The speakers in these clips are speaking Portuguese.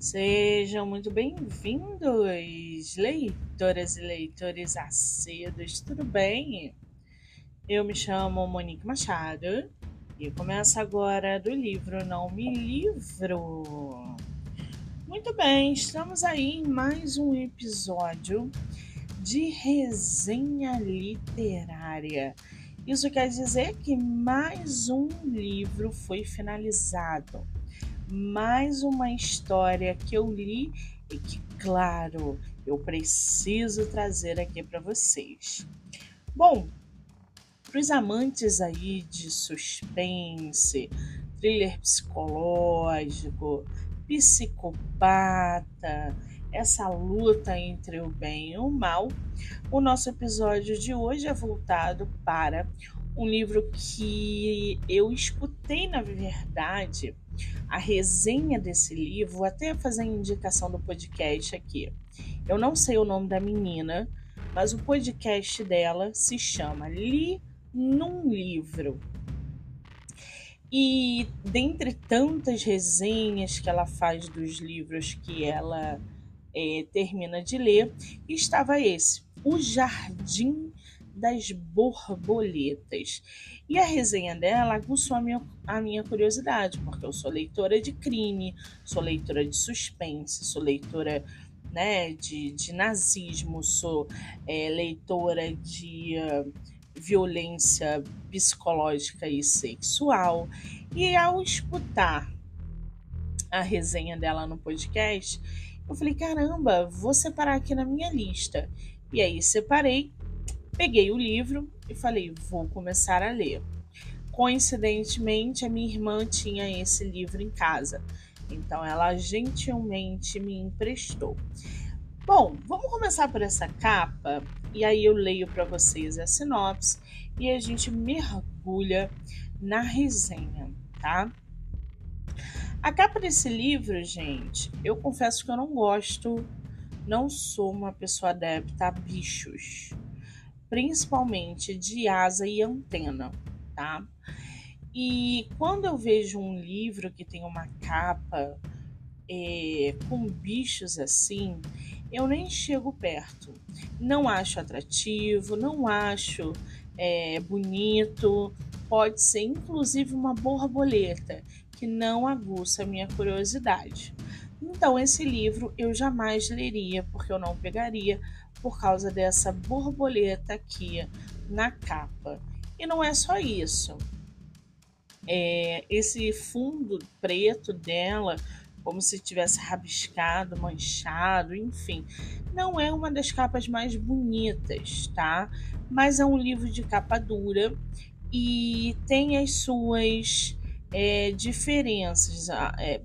Sejam muito bem-vindos, leitoras e leitores acedos, tudo bem? Eu me chamo Monique Machado e começo agora do livro Não Me Livro. Muito bem, estamos aí em mais um episódio de resenha literária. Isso quer dizer que mais um livro foi finalizado mais uma história que eu li e que, claro, eu preciso trazer aqui para vocês. Bom, para os amantes aí de suspense, thriller psicológico, psicopata, essa luta entre o bem e o mal, o nosso episódio de hoje é voltado para um livro que eu escutei, na verdade, a resenha desse livro, vou até fazer a indicação do podcast aqui. Eu não sei o nome da menina, mas o podcast dela se chama Li num Livro. E dentre tantas resenhas que ela faz dos livros que ela é, termina de ler, estava esse, O Jardim das borboletas. E a resenha dela aguçou a minha, a minha curiosidade, porque eu sou leitora de crime, sou leitora de suspense, sou leitora né, de, de nazismo, sou é, leitora de uh, violência psicológica e sexual. E ao escutar a resenha dela no podcast, eu falei: caramba, vou separar aqui na minha lista. E aí separei Peguei o livro e falei, vou começar a ler. Coincidentemente, a minha irmã tinha esse livro em casa, então ela gentilmente me emprestou. Bom, vamos começar por essa capa e aí eu leio para vocês a sinopse e a gente mergulha na resenha, tá? A capa desse livro, gente, eu confesso que eu não gosto, não sou uma pessoa adepta a bichos principalmente de asa e antena, tá? E quando eu vejo um livro que tem uma capa é, com bichos assim, eu nem chego perto. Não acho atrativo, não acho é, bonito. Pode ser inclusive uma borboleta que não aguça a minha curiosidade. Então, esse livro eu jamais leria, porque eu não pegaria por causa dessa borboleta aqui na capa. E não é só isso. É, esse fundo preto dela, como se tivesse rabiscado, manchado, enfim, não é uma das capas mais bonitas, tá? Mas é um livro de capa dura e tem as suas é, diferenças. É,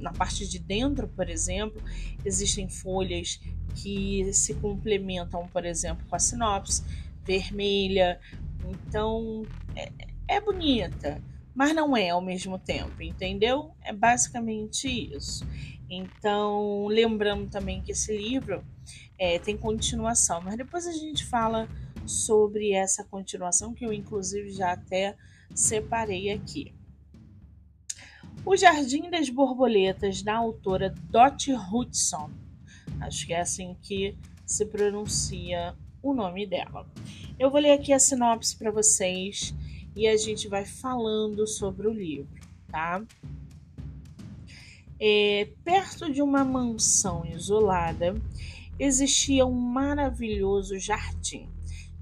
na parte de dentro, por exemplo, existem folhas que se complementam, por exemplo, com a sinopse vermelha. Então, é, é bonita, mas não é ao mesmo tempo, entendeu? É basicamente isso. Então, lembrando também que esse livro é, tem continuação, mas depois a gente fala sobre essa continuação que eu, inclusive, já até separei aqui. O Jardim das Borboletas, da autora Dot Hudson. Acho que é assim que se pronuncia o nome dela. Eu vou ler aqui a sinopse para vocês e a gente vai falando sobre o livro, tá? É, perto de uma mansão isolada existia um maravilhoso jardim.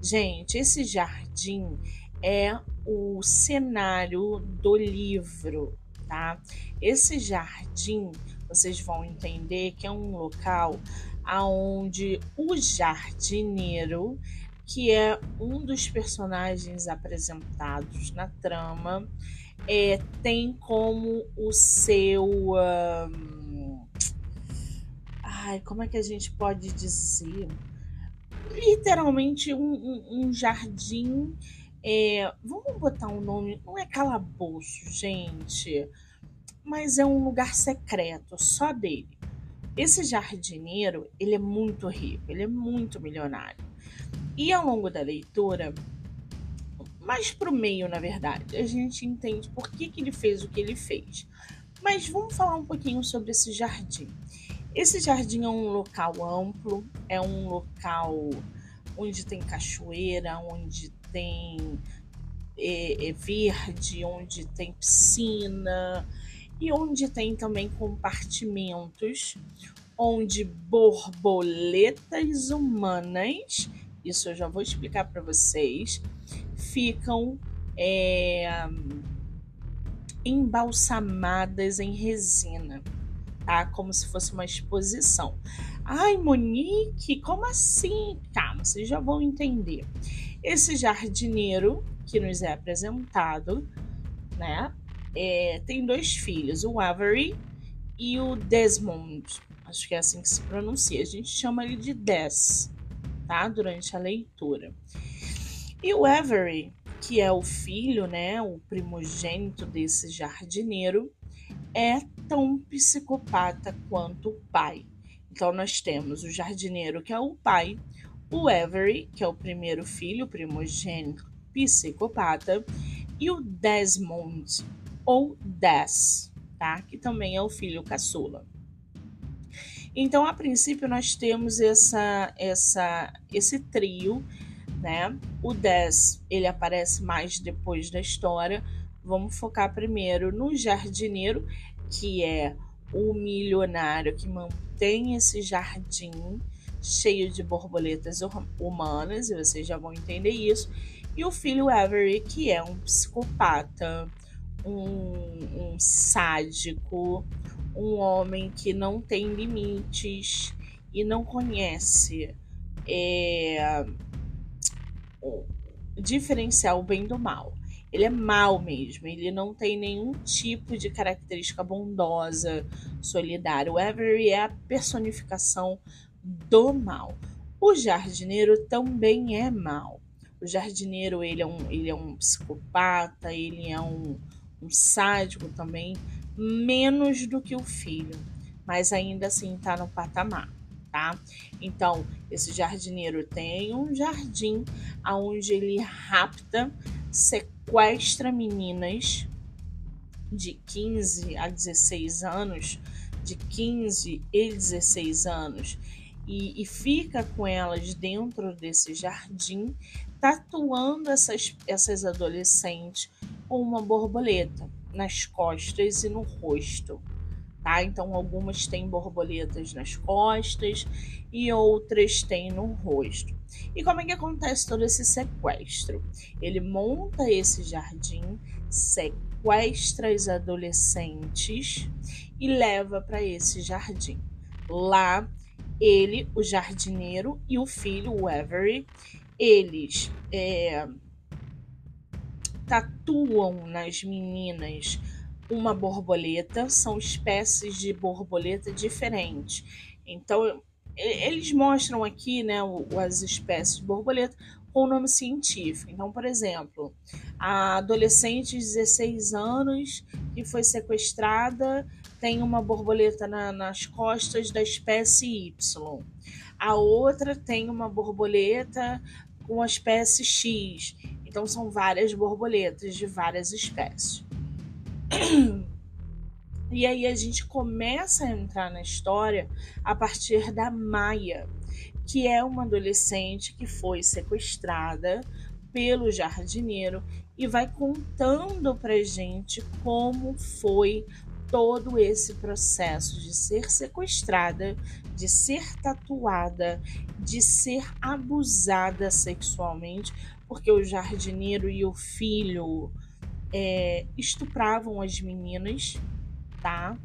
Gente, esse jardim é o cenário do livro, tá? Esse jardim vocês vão entender que é um local aonde o jardineiro, que é um dos personagens apresentados na trama, é, tem como o seu. Um... Ai, como é que a gente pode dizer? Literalmente um, um, um jardim. É, vamos botar um nome. Não é calabouço, gente mas é um lugar secreto, só dele. Esse jardineiro, ele é muito rico, ele é muito milionário. E ao longo da leitura, mais pro meio, na verdade, a gente entende por que, que ele fez o que ele fez. Mas vamos falar um pouquinho sobre esse jardim. Esse jardim é um local amplo, é um local onde tem cachoeira, onde tem é, é verde, onde tem piscina e onde tem também compartimentos onde borboletas humanas, isso eu já vou explicar para vocês, ficam é, embalsamadas em resina, tá? Como se fosse uma exposição. Ai, Monique, como assim? Calma, vocês já vão entender. Esse jardineiro que nos é apresentado, né? É, tem dois filhos, o Avery e o Desmond. Acho que é assim que se pronuncia. A gente chama ele de Des, tá? Durante a leitura. E o Avery, que é o filho, né, o primogênito desse jardineiro, é tão psicopata quanto o pai. Então nós temos o jardineiro, que é o pai, o Avery, que é o primeiro filho, primogênito psicopata, e o Desmond, ou Des, tá? Que também é o filho caçula. Então, a princípio, nós temos essa, essa, esse trio, né? O Des, ele aparece mais depois da história. Vamos focar primeiro no jardineiro, que é o milionário que mantém esse jardim cheio de borboletas humanas, e vocês já vão entender isso. E o filho Avery, que é um psicopata, um, um sádico, um homem que não tem limites e não conhece é, diferenciar o bem do mal. Ele é mal mesmo, ele não tem nenhum tipo de característica bondosa, solidária. O Avery é a personificação do mal. O jardineiro também é mal. O jardineiro ele é um, ele é um psicopata, ele é um, um sádico também, menos do que o filho, mas ainda assim está no patamar, tá? Então, esse jardineiro tem um jardim onde ele rapta, sequestra meninas de 15 a 16 anos, de 15 e 16 anos, e, e fica com elas dentro desse jardim, tatuando essas, essas adolescentes com uma borboleta nas costas e no rosto. Tá? Então, algumas têm borboletas nas costas e outras têm no rosto. E como é que acontece todo esse sequestro? Ele monta esse jardim, sequestra as adolescentes e leva para esse jardim. Lá, ele, o jardineiro e o filho, o Avery, eles é, tatuam nas meninas uma borboleta, são espécies de borboleta diferentes. Então, eles mostram aqui né, as espécies de borboleta com o nome científico. Então, por exemplo, a adolescente de 16 anos que foi sequestrada tem uma borboleta na, nas costas da espécie Y. A outra tem uma borboleta com a espécie X. Então são várias borboletas de várias espécies. E aí a gente começa a entrar na história a partir da Maia, que é uma adolescente que foi sequestrada pelo jardineiro e vai contando pra gente como foi todo esse processo de ser sequestrada, de ser tatuada, de ser abusada sexualmente, porque o jardineiro e o filho é, estupravam as meninas, tá?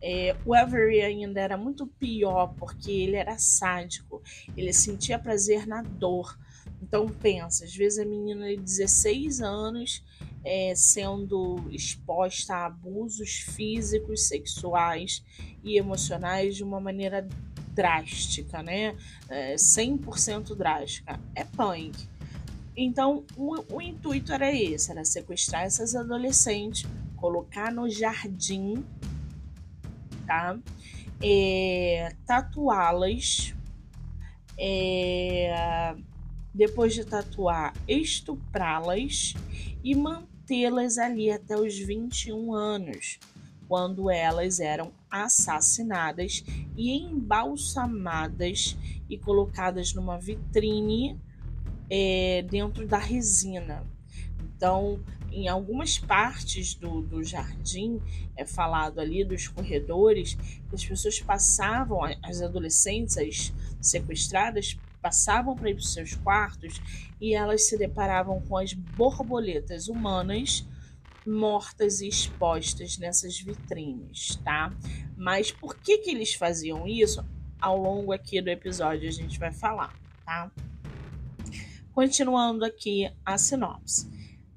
É, o Avery ainda era muito pior porque ele era sádico, ele sentia prazer na dor. Então pensa, às vezes a menina de 16 anos é, sendo exposta a abusos físicos, sexuais e emocionais de uma maneira drástica, né? É, 100% drástica. É punk. Então, o, o intuito era esse: era sequestrar essas adolescentes, colocar no jardim, tá? É, tatuá-las, é, depois de tatuar, estuprá-las e manter mantê-las ali até os 21 anos, quando elas eram assassinadas e embalsamadas e colocadas numa vitrine é, dentro da resina. Então, em algumas partes do, do jardim, é falado ali dos corredores, as pessoas passavam, as adolescentes, as sequestradas, passavam para ir para os seus quartos e elas se deparavam com as borboletas humanas mortas e expostas nessas vitrines, tá? Mas por que que eles faziam isso? Ao longo aqui do episódio a gente vai falar, tá? Continuando aqui a sinopse.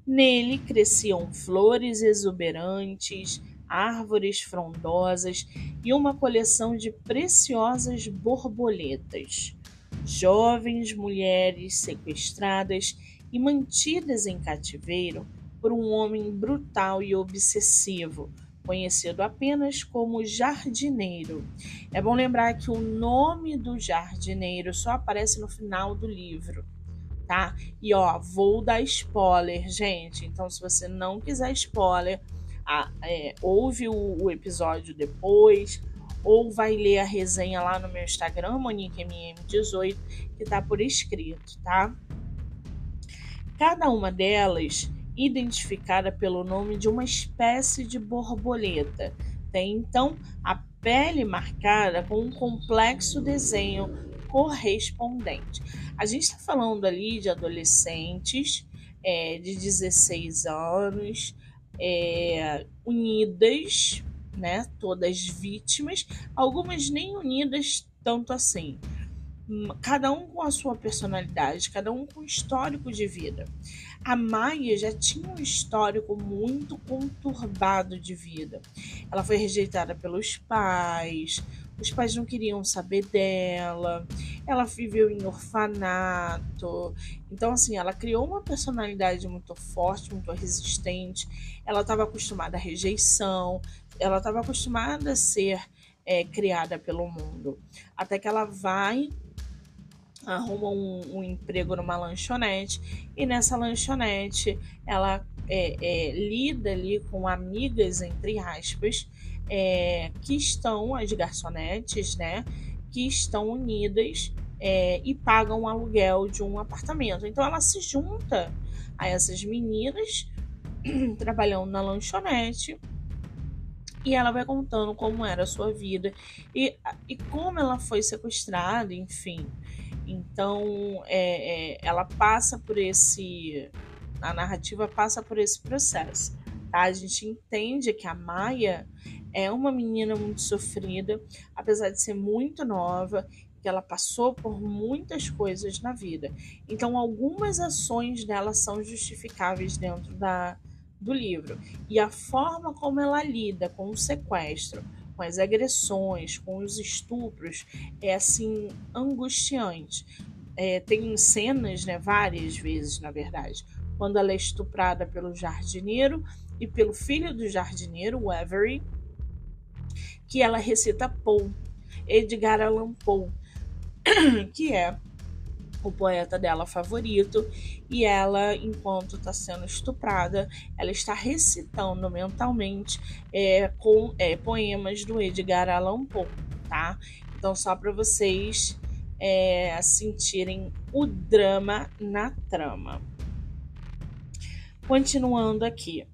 Nele cresciam flores exuberantes, árvores frondosas e uma coleção de preciosas borboletas. Jovens mulheres sequestradas e mantidas em cativeiro por um homem brutal e obsessivo, conhecido apenas como jardineiro. É bom lembrar que o nome do jardineiro só aparece no final do livro, tá? E ó, vou dar spoiler, gente. Então, se você não quiser spoiler, ah, é, ouve o, o, episódio depois, ou vai ler a resenha lá no meu Instagram, MoniqueMM18, que tá por escrito, tá? Cada uma delas identificada pelo nome de uma espécie de borboleta. Tem então a pele marcada com um complexo desenho correspondente. A gente está falando ali de adolescentes é, de 16 anos, é, unidas, né, todas vítimas, algumas nem unidas tanto assim. Cada um com a sua personalidade, cada um com histórico de vida. A Maia já tinha um histórico muito conturbado de vida. Ela foi rejeitada pelos pais, os pais não queriam saber dela, ela viveu em orfanato. Então, assim, ela criou uma personalidade muito forte, muito resistente. Ela estava acostumada à rejeição, ela estava acostumada a ser é, criada pelo mundo. Até que ela vai arruma um, um, emprego numa lanchonete e nessa lanchonete ela é, é, lida ali com amigas, entre aspas, é, que estão, as garçonetes, né, que estão unidas é, e pagam o aluguel de um apartamento. Então ela se junta a essas meninas trabalhando na lanchonete e ela vai contando como era a sua vida e, e como ela foi sequestrada, enfim. Então, é, é, ela passa por esse. A narrativa passa por esse processo. Tá? A gente entende que a Maia é uma menina muito sofrida, apesar de ser muito nova, que ela passou por muitas coisas na vida. Então, algumas ações dela são justificáveis dentro da, do livro. E a forma como ela lida com o sequestro, com as agressões, com os estupros, é assim angustiante. É, tem cenas, né, várias vezes, na verdade, quando ela é estuprada pelo jardineiro e pelo filho do jardineiro, o Avery, que ela recita Poe, Edgar Allan Poe, que é o poeta dela favorito, e ela, enquanto está sendo estuprada, ela está recitando mentalmente é, com é, poemas do Edgar Allan Poe, tá? Então, só para vocês é, sentirem o drama na trama. Continuando aqui.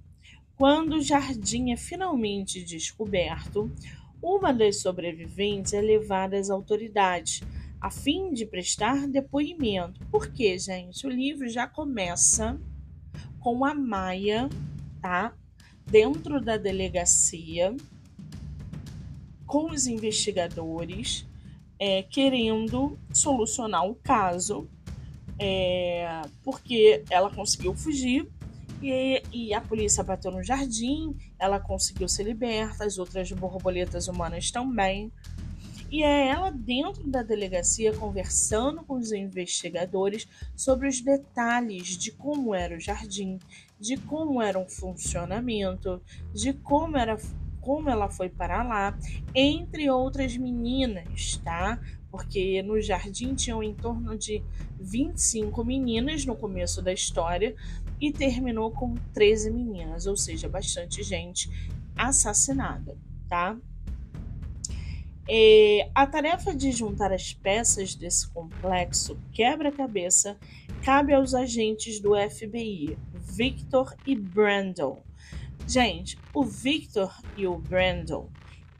Quando o jardim é finalmente descoberto, uma das sobreviventes é levada às autoridades a fim de prestar depoimento. Porque, gente, o livro já começa com a Maia, tá? Dentro da delegacia, com os investigadores, é, querendo solucionar o caso, é, porque ela conseguiu fugir e, e, a polícia bateu no jardim, ela conseguiu ser liberta, as outras borboletas humanas também. E é ela dentro da delegacia conversando com os investigadores sobre os detalhes de como era o jardim, de como era o funcionamento, de como era como ela foi para lá, entre outras meninas, tá? Porque no jardim tinham em torno de 25 meninas no começo da história e terminou com 13 meninas, ou seja, bastante gente assassinada, tá? É, a tarefa de juntar as peças desse complexo quebra-cabeça cabe aos agentes do FBI, Victor e Brandon. Gente, o Victor e o Brandon,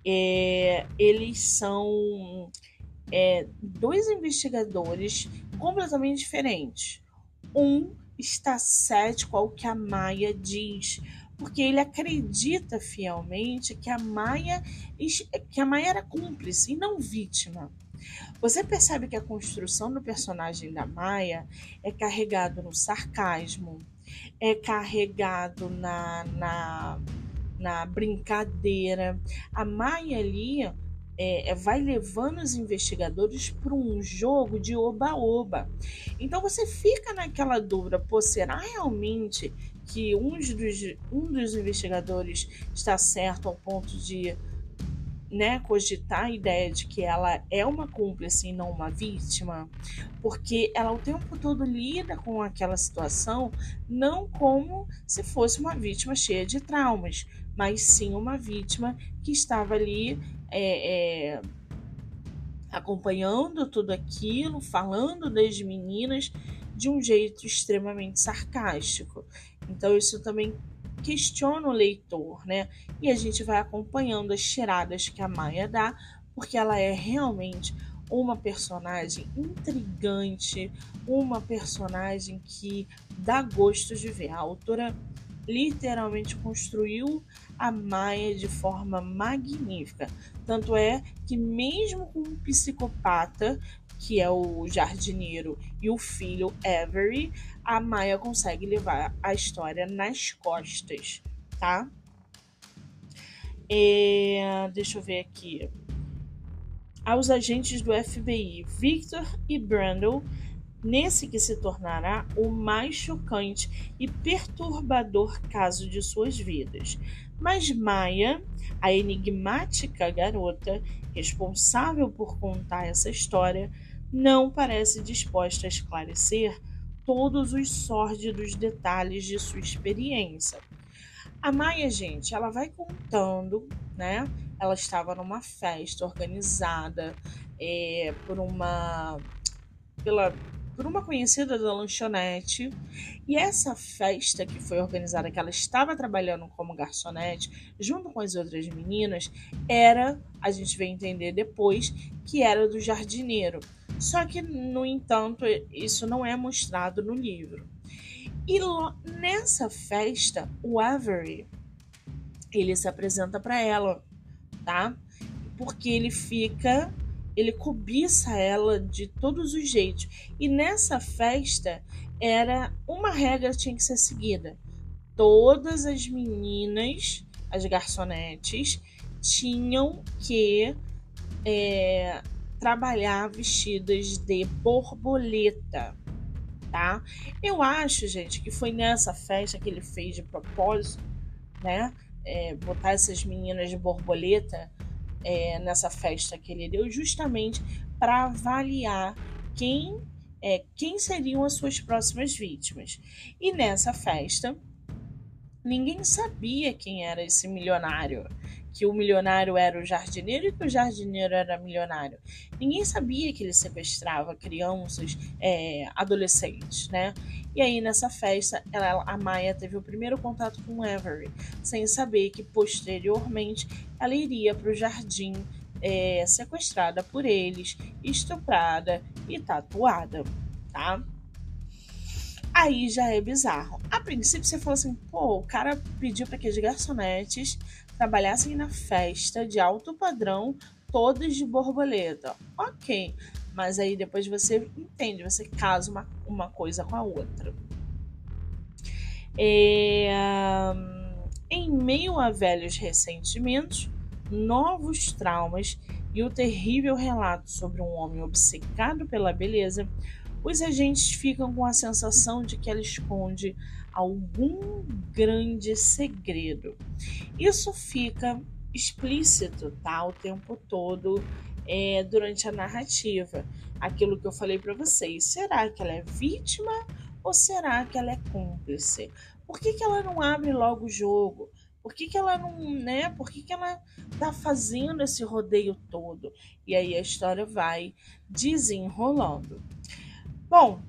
é, eles são é, dois investigadores completamente diferentes. Um está cético ao que a Maia diz, porque ele acredita fielmente que a Maia que a Maia era cúmplice e não vítima. Você percebe que a construção do personagem da Maia é carregado no sarcasmo, é carregado na, na, na brincadeira. A Maia ali é, é vai levando os investigadores para um jogo de oba-oba. Então você fica naquela dúvida: pô, será realmente que um dos, um dos investigadores está certo ao ponto de né, cogitar a ideia de que ela é uma cúmplice e não uma vítima, porque ela o tempo todo lida com aquela situação não como se fosse uma vítima cheia de traumas, mas sim uma vítima que estava ali é, é, acompanhando tudo aquilo, falando das meninas de um jeito extremamente sarcástico. Então isso também questiona o leitor, né? E a gente vai acompanhando as tiradas que a Maia dá, porque ela é realmente uma personagem intrigante, uma personagem que dá gosto de ver. A autora literalmente construiu a Maia de forma magnífica. Tanto é que, mesmo com um psicopata, que é o jardineiro, e o filho Avery, a Maia consegue levar a história nas costas, tá? É, deixa eu ver aqui. Aos agentes do FBI, Victor e Brandon, nesse que se tornará o mais chocante e perturbador caso de suas vidas. Mas Maia, a enigmática garota responsável por contar essa história, não parece disposta a esclarecer todos os sórdidos detalhes de sua experiência. A Maia, gente, ela vai contando, né? Ela estava numa festa organizada é, por uma pela por uma conhecida da lanchonete. E essa festa que foi organizada, que ela estava trabalhando como garçonete, junto com as outras meninas, era, a gente vai entender depois, que era do jardineiro. Só que, no entanto, isso não é mostrado no livro. E nessa festa, o Avery, ele se apresenta para ela, tá? Porque ele fica, ele cobiça ela de todos os jeitos. E nessa festa era uma regra que tinha que ser seguida. Todas as meninas, as garçonetes, tinham que é, trabalhar vestidas de borboleta, tá? Eu acho, gente, que foi nessa festa que ele fez de propósito, né? É, botar essas meninas de borboleta é, nessa festa que ele deu, justamente para avaliar quem é, quem seriam as suas próximas vítimas. E nessa festa, ninguém sabia quem era esse milionário que o milionário era o jardineiro e que o jardineiro era milionário. Ninguém sabia que ele sequestrava crianças, é, adolescentes, né? E aí nessa festa, ela, a Maia teve o primeiro contato com Avery, sem saber que posteriormente ela iria para o jardim é, sequestrada por eles, estuprada e tatuada, tá? Aí já é bizarro. A princípio você fala assim, pô, o cara pediu para que as garçonetes trabalhassem na festa de alto padrão, todas de borboleta. Ok, mas aí depois você entende, você casa uma, uma coisa com a outra. É, em meio a velhos ressentimentos, novos traumas e o terrível relato sobre um homem obcecado pela beleza, os agentes ficam com a sensação de que ela esconde algum grande segredo. Isso fica explícito, tá? O tempo todo é, durante a narrativa. Aquilo que eu falei para vocês. Será que ela é vítima ou será que ela é cúmplice? Por que, que ela não abre logo o jogo? Por que, que ela não, né? Por que, que ela tá fazendo esse rodeio todo? E aí a história vai desenrolando. Bom,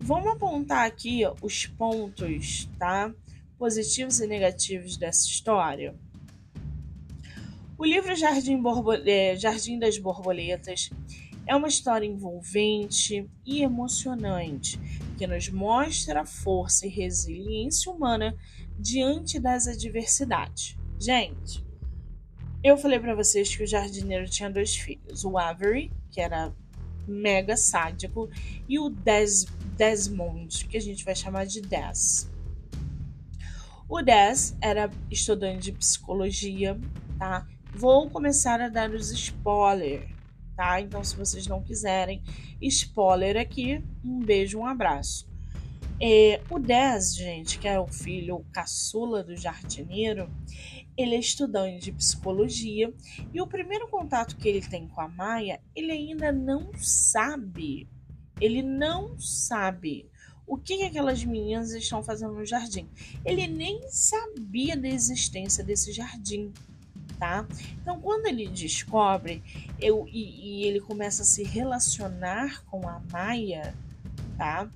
vamos apontar aqui os pontos, tá? Positivos e negativos dessa história. O livro Jardim, é, Jardim das Borboletas é uma história envolvente e emocionante que nos mostra a força e resiliência humana diante das adversidades. Gente, eu falei para vocês que o jardineiro tinha dois filhos, o Avery, que era mega sádico, e o Des Desmond, que a gente vai chamar de Des. O Des era estudante de psicologia, tá? Vou começar a dar os spoilers, tá? Então, se vocês não quiserem spoiler aqui, um beijo, um abraço. É, o Dez, gente, que é o filho caçula do jardineiro, ele é estudante de psicologia e o primeiro contato que ele tem com a Maia, ele ainda não sabe. Ele não sabe o que aquelas meninas estão fazendo no jardim. Ele nem sabia da existência desse jardim, tá? Então, quando ele descobre eu, e, e ele começa a se relacionar com a Maia, tá?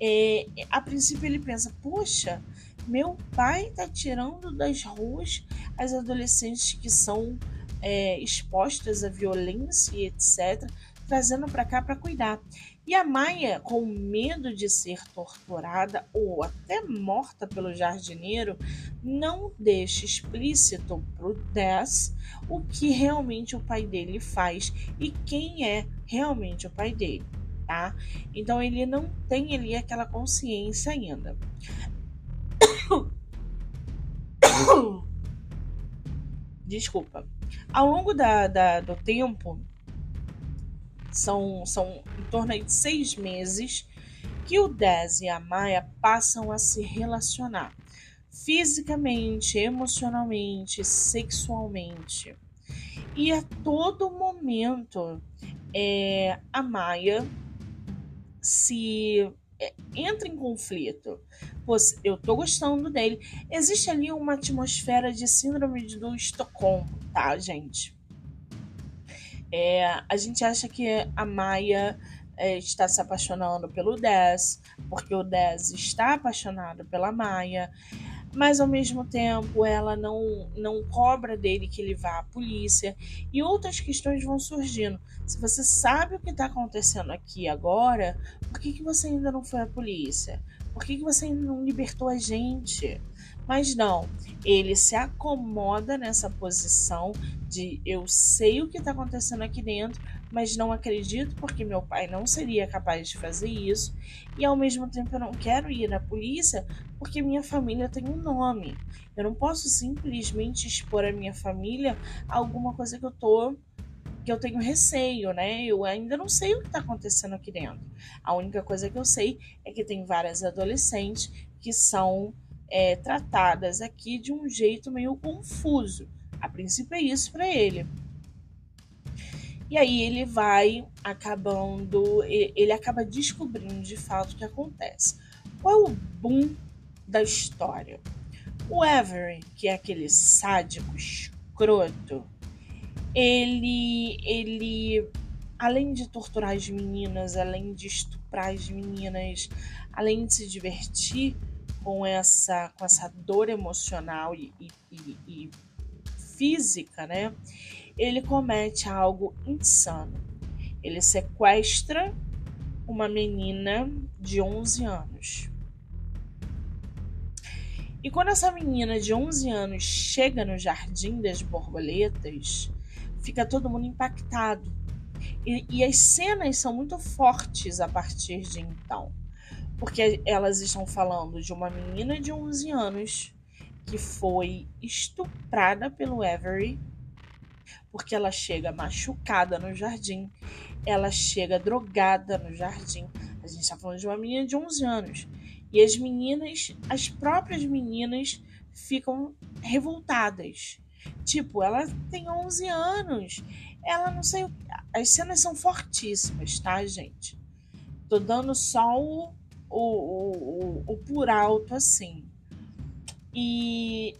É, a princípio ele pensa, poxa, meu pai está tirando das ruas as adolescentes que são é, expostas à violência e etc., trazendo para cá para cuidar. E a Maia, com medo de ser torturada ou até morta pelo jardineiro, não deixa explícito para o Dez o que realmente o pai dele faz e quem é realmente o pai dele tá? Então ele não tem ali aquela consciência ainda. Desculpa. Ao longo da, da, do tempo, são, são em torno de seis meses que o Dez e a Maia passam a se relacionar fisicamente, emocionalmente, sexualmente. E a todo momento, é, a Maia se é, entra em conflito. Eu tô gostando dele. Existe ali uma atmosfera de síndrome do Estocolmo, tá, gente? É, a gente acha que a Maia é, está se apaixonando pelo Dez, porque o Dez está apaixonado pela Maia mas ao mesmo tempo ela não, não cobra dele que ele vá à polícia e outras questões vão surgindo. Se você sabe o que está acontecendo aqui agora, por que, que você ainda não foi à polícia? Por que, que você ainda não libertou a gente? Mas não, ele se acomoda nessa posição de eu sei o que está acontecendo aqui dentro, mas não acredito porque meu pai não seria capaz de fazer isso, e ao mesmo tempo eu não quero ir à polícia porque minha família tem um nome. Eu não posso simplesmente expor a minha família a alguma coisa que eu tô que eu tenho receio, né? Eu ainda não sei o que está acontecendo aqui dentro. A única coisa que eu sei é que tem várias adolescentes que são é, tratadas aqui de um jeito meio confuso. A princípio é isso para ele. E aí ele vai acabando, ele acaba descobrindo de fato o que acontece. Qual é o boom da história? O Avery, que é aquele sádico escroto, ele, ele, além de torturar as meninas, além de estuprar as meninas, além de se divertir com essa, com essa dor emocional e, e, e, e física, né? ele comete algo insano. Ele sequestra uma menina de 11 anos. E quando essa menina de 11 anos chega no Jardim das Borboletas, fica todo mundo impactado. E, e, as cenas são muito fortes a partir de então. Porque elas estão falando de uma menina de 11 anos que foi estuprada pelo Avery porque ela chega machucada no jardim, ela chega drogada no jardim. A gente está falando de uma menina de 11 anos. E as meninas, as próprias meninas, ficam revoltadas. Tipo, ela tem 11 anos. Ela não sei. As cenas são fortíssimas, tá, gente? Tô dando só o, o, o, o por alto assim. E,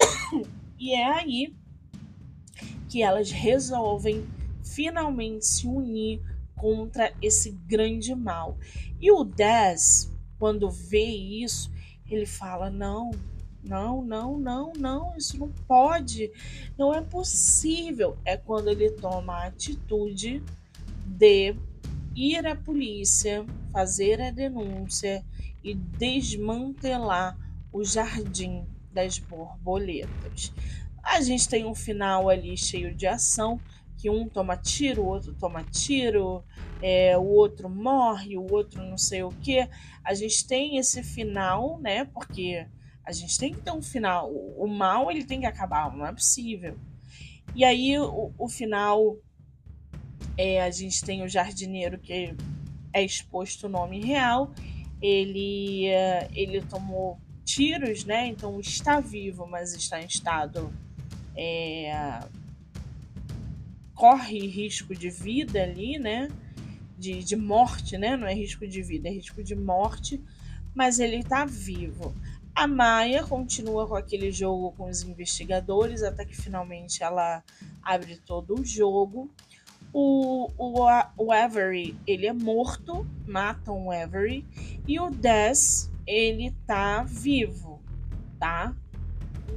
e é aí que elas resolvem finalmente se unir contra esse grande mal. E o Dez, quando vê isso, ele fala: não, não, não, não, não, isso não pode, não é possível. É quando ele toma a atitude de ir à polícia, fazer a denúncia e desmantelar o jardim das borboletas. A gente tem um final ali cheio de ação, que um toma tiro, o outro toma tiro, é, o outro morre, o outro não sei o que. A gente tem esse final, né? Porque a gente tem que ter um final. O, mal ele tem que acabar, não é possível. E aí o, o final é, a gente tem o jardineiro que é exposto o nome real. Ele ele tomou tiros, né? Então está vivo, mas está em estado é, corre risco de vida ali, né? De, de morte, né? Não é risco de vida, é risco de morte, mas ele está vivo. A Maia continua com aquele jogo com os investigadores até que finalmente ela abre todo o jogo. O, o, o Avery, ele é morto, matam o Avery. E o Des, ele tá vivo, tá?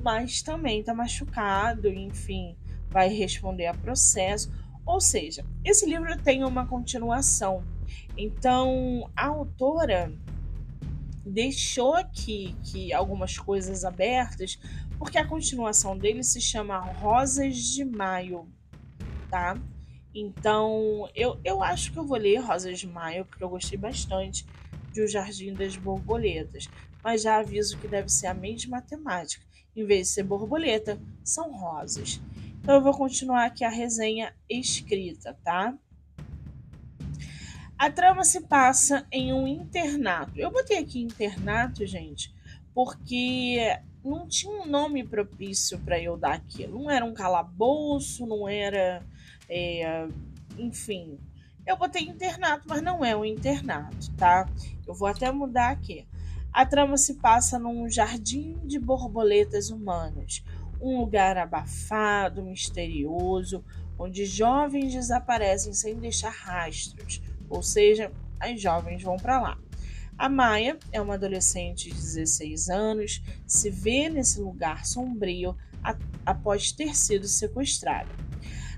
Mas também tá machucado, enfim, vai responder a processo. Ou seja, esse livro tem uma continuação. Então, a autora deixou aqui que algumas coisas abertas, porque a continuação dele se chama Rosas de Maio, tá? Então, eu, eu acho que eu vou ler Rosas de Maio, porque eu gostei bastante de O Jardim das Borboletas, mas já aviso que deve ser a mesma temática. Em vez de ser borboleta, são rosas. Então, eu vou continuar aqui a resenha escrita, tá? A trama se passa em um internato. Eu botei aqui internato, gente, porque não tinha um nome propício para eu dar aquilo. Não era um calabouço, não era. É, enfim. Eu botei internato, mas não é um internato, tá? Eu vou até mudar aqui. A trama se passa num jardim de borboletas humanas, um lugar abafado, misterioso, onde jovens desaparecem sem deixar rastros ou seja, as jovens vão para lá. A Maia é uma adolescente de 16 anos, se vê nesse lugar sombrio após ter sido sequestrada.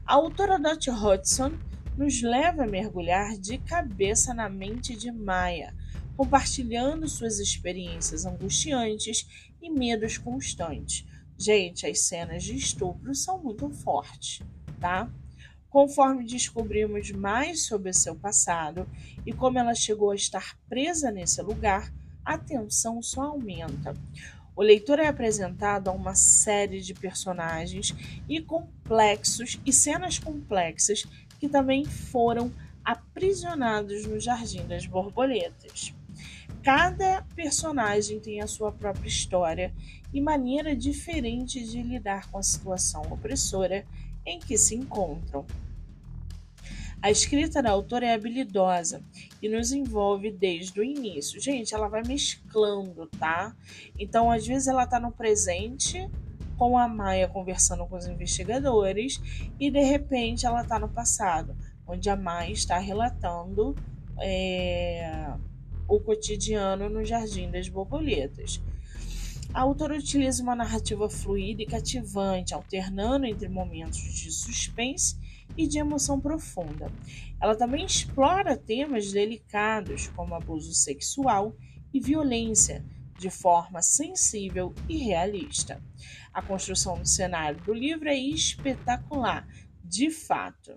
A autora Dot Hudson nos leva a mergulhar de cabeça na mente de Maia, compartilhando suas experiências angustiantes e medos constantes. Gente, as cenas de estupro são muito fortes, tá? Conforme descobrimos mais sobre seu passado e como ela chegou a estar presa nesse lugar, a tensão só aumenta. O leitor é apresentado a uma série de personagens e complexos e cenas complexas que também foram aprisionados no Jardim das Borboletas. Cada personagem tem a sua própria história e maneira diferente de lidar com a situação opressora em que se encontram. A escrita da autora é habilidosa e nos envolve desde o início. Gente, ela vai mesclando, tá? Então, às vezes, ela tá no presente com a Maia conversando com os investigadores e de repente ela tá no passado, onde a Maia está relatando é, o cotidiano no Jardim das Borboletas. A autora utiliza uma narrativa fluida e cativante, alternando entre momentos de suspense e de emoção profunda. Ela também explora temas delicados como abuso sexual e violência de forma sensível e realista. A construção do cenário do livro é espetacular, de fato,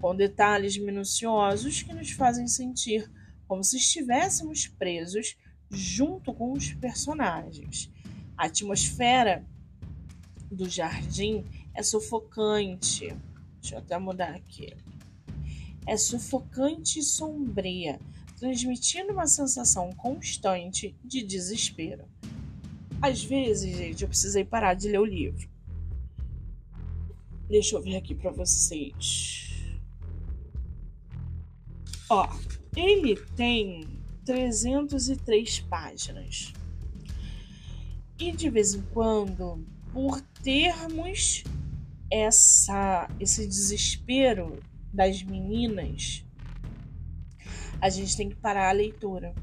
com detalhes minuciosos que nos fazem sentir como se estivéssemos presos junto com os personagens. A atmosfera do jardim é sufocante. Deixa eu até mudar aqui. É sufocante e sombria, transmitindo uma sensação constante de desespero. Às vezes, gente, eu precisei parar de ler o livro. Deixa eu ver aqui para vocês. Ó, ele tem 303 páginas. E de vez em quando, por termos essa esse desespero das meninas, a gente tem que parar a leitura,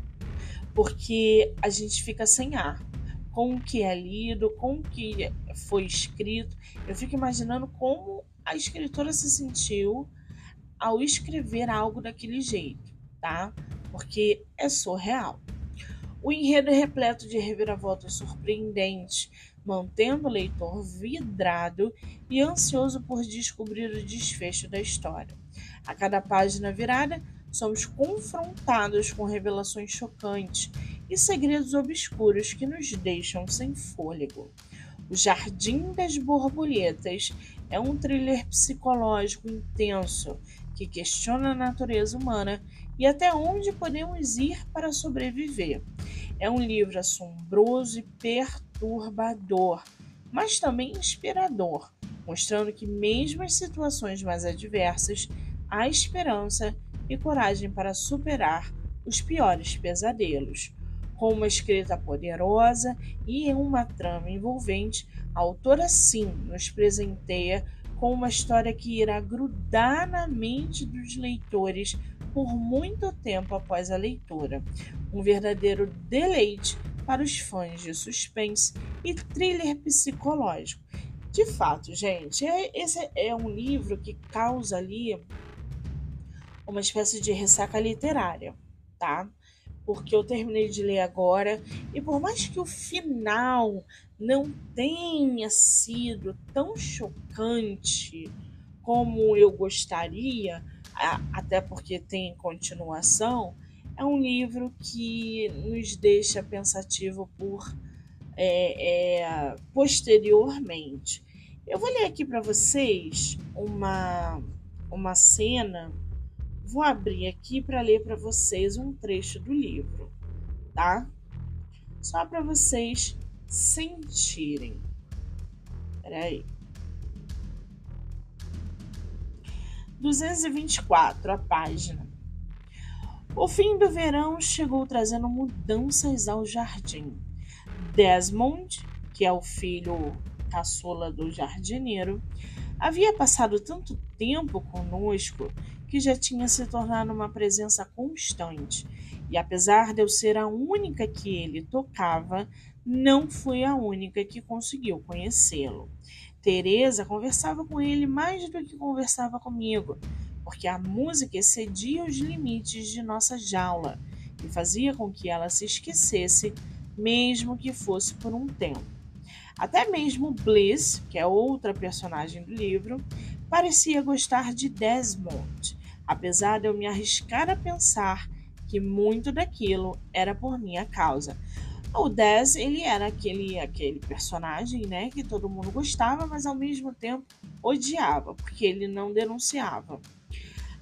porque a gente fica sem ar com o que é lido, com o que foi escrito. Eu fico imaginando como a escritora se sentiu ao escrever algo daquele jeito, tá? Porque é surreal. O enredo é repleto de reviravoltas surpreendentes, mantendo o leitor vidrado e ansioso por descobrir o desfecho da história. A cada página virada, somos confrontados com revelações chocantes e segredos obscuros que nos deixam sem fôlego. O Jardim das Borboletas é um thriller psicológico intenso que questiona a natureza humana e até onde podemos ir para sobreviver. É um livro assombroso e perturbador, mas também inspirador, mostrando que, mesmo em situações mais adversas, há esperança e coragem para superar os piores pesadelos. Com uma escrita poderosa e uma trama envolvente, a autora sim nos presenteia com uma história que irá grudar na mente dos leitores por muito tempo após a leitura. Um verdadeiro deleite para os fãs de suspense e thriller psicológico. De fato, gente, é, esse é um livro que causa ali uma espécie de ressaca literária, tá? porque eu terminei de ler agora e por mais que o final não tenha sido tão chocante como eu gostaria, até porque tem continuação, é um livro que nos deixa pensativo por é, é, posteriormente. Eu vou ler aqui para vocês uma, uma cena Vou abrir aqui para ler para vocês um trecho do livro, tá? Só para vocês sentirem. Peraí. 224 a página. O fim do verão chegou trazendo mudanças ao jardim. Desmond, que é o filho caçula do jardineiro, havia passado tanto tempo conosco que já tinha se tornado uma presença constante. E apesar de eu ser a única que ele tocava, não fui a única que conseguiu conhecê-lo. Teresa conversava com ele mais do que conversava comigo, porque a música excedia os limites de nossa jaula e fazia com que ela se esquecesse, mesmo que fosse por um tempo. Até mesmo Bliss, que é outra personagem do livro, parecia gostar de Desmond apesar de eu me arriscar a pensar que muito daquilo era por minha causa. O Dez, ele era aquele, aquele personagem, né, que todo mundo gostava, mas ao mesmo tempo odiava, porque ele não denunciava.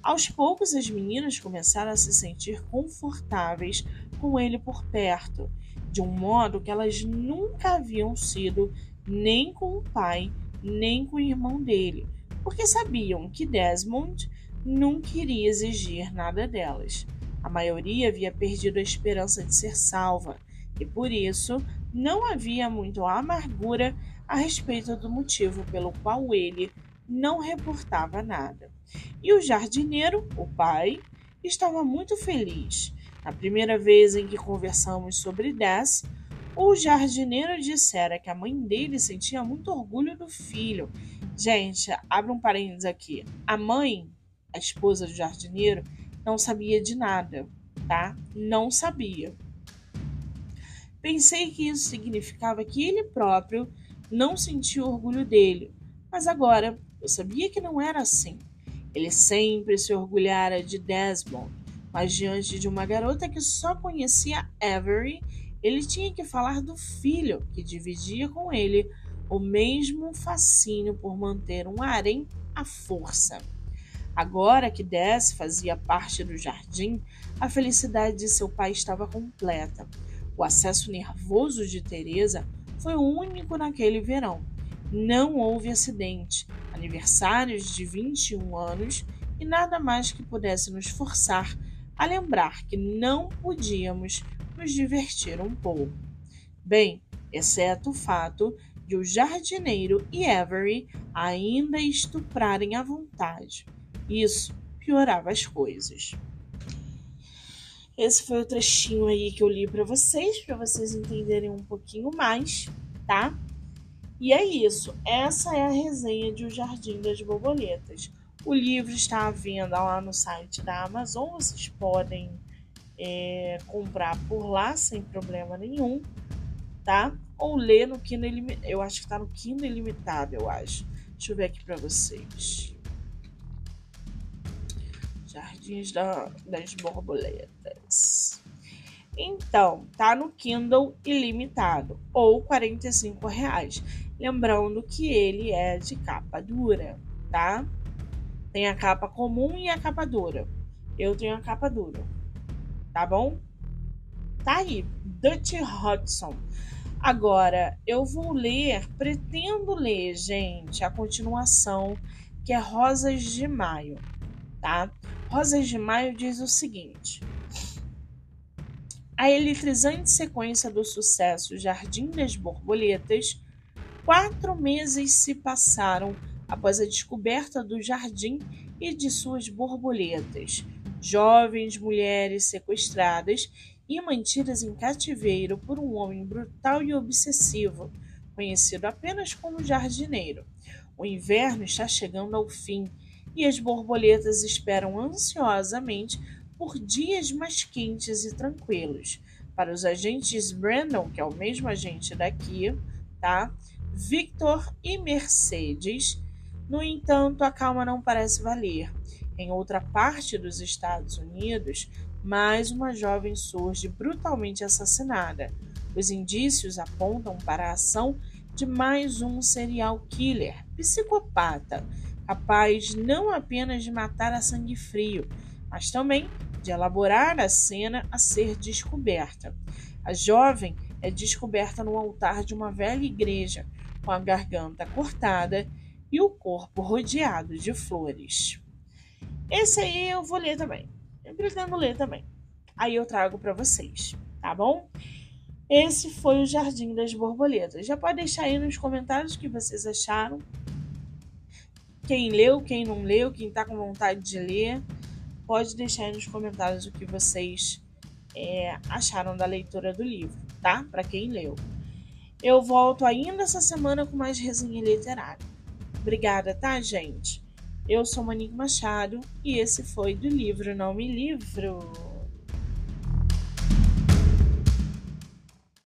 Aos poucos, as meninas começaram a se sentir confortáveis com ele por perto, de um modo que elas nunca haviam sido nem com o pai, nem com o irmão dele, porque sabiam que Desmond nunca iria exigir nada delas. A maioria havia perdido a esperança de ser salva por isso não havia muito amargura a respeito do motivo pelo qual ele não reportava nada. E o jardineiro, o pai, estava muito feliz. Na primeira vez em que conversamos sobre Dess, o jardineiro dissera que a mãe dele sentia muito orgulho do filho. Gente, abre um parênteses aqui. A mãe a esposa do jardineiro, não sabia de nada, tá? Não sabia. Pensei que isso significava que ele próprio não sentia orgulho dele, mas agora eu sabia que não era assim. Ele sempre se orgulhara de Desmond, mas diante de uma garota que só conhecia Avery, ele tinha que falar do filho que dividia com ele o mesmo fascínio por manter um harém à força. Agora que Des fazia parte do jardim, a felicidade de seu pai estava completa. O acesso nervoso de Teresa foi o único naquele verão. Não houve acidente, aniversários de 21 anos e nada mais que pudesse nos forçar a lembrar que não podíamos nos divertir um pouco. Bem, exceto o fato de o jardineiro e Avery ainda estuprarem à vontade. Isso piorava as coisas. Esse foi o trechinho aí que eu li para vocês, para vocês entenderem um pouquinho mais, tá? E é isso. Essa é a resenha de O Jardim das Borboletas. O livro está à venda lá no site da Amazon. Vocês podem é, comprar por lá sem problema nenhum, tá? Ou ler no Kindle Ilimitado. Eu acho que está no Kindle Ilimitado, eu acho. Deixa eu ver aqui para vocês. Jardins da, das Borboletas. Então, tá no Kindle ilimitado ou 45 reais. Lembrando que ele é de capa dura, tá? Tem a capa comum e a capa dura. Eu tenho a capa dura, tá bom? Tá aí, Dutch Hudson. Agora, eu vou ler, pretendo ler, gente, a continuação, que é Rosas de Maio, tá? Rosas de Maio diz o seguinte: A eletrizante sequência do sucesso Jardim das Borboletas, quatro meses se passaram após a descoberta do jardim e de suas borboletas, jovens mulheres sequestradas e mantidas em cativeiro por um homem brutal e obsessivo, conhecido apenas como jardineiro. O inverno está chegando ao fim e as borboletas esperam ansiosamente por dias mais quentes e tranquilos. Para os agentes Brandon, que é o mesmo agente daqui, tá? Victor e Mercedes, no entanto, a calma não parece valer. Em outra parte dos Estados Unidos, mais uma jovem surge brutalmente assassinada. Os indícios apontam para a ação de mais um serial killer, psicopata, capaz não apenas de matar a sangue frio, mas também de elaborar a cena a ser descoberta. A jovem é descoberta no altar de uma velha igreja, com a garganta cortada e o corpo rodeado de flores. Esse aí eu vou ler também. Eu pretendo ler também. Aí eu trago para vocês, tá bom? Esse foi o Jardim das Borboletas. Já pode deixar aí nos comentários o que vocês acharam quem leu, quem não leu, quem está com vontade de ler, pode deixar aí nos comentários o que vocês é, acharam da leitura do livro, tá? Para quem leu. Eu volto ainda essa semana com mais resenha literária. Obrigada, tá, gente? Eu sou Monique Machado e esse foi do livro Não Me Livro.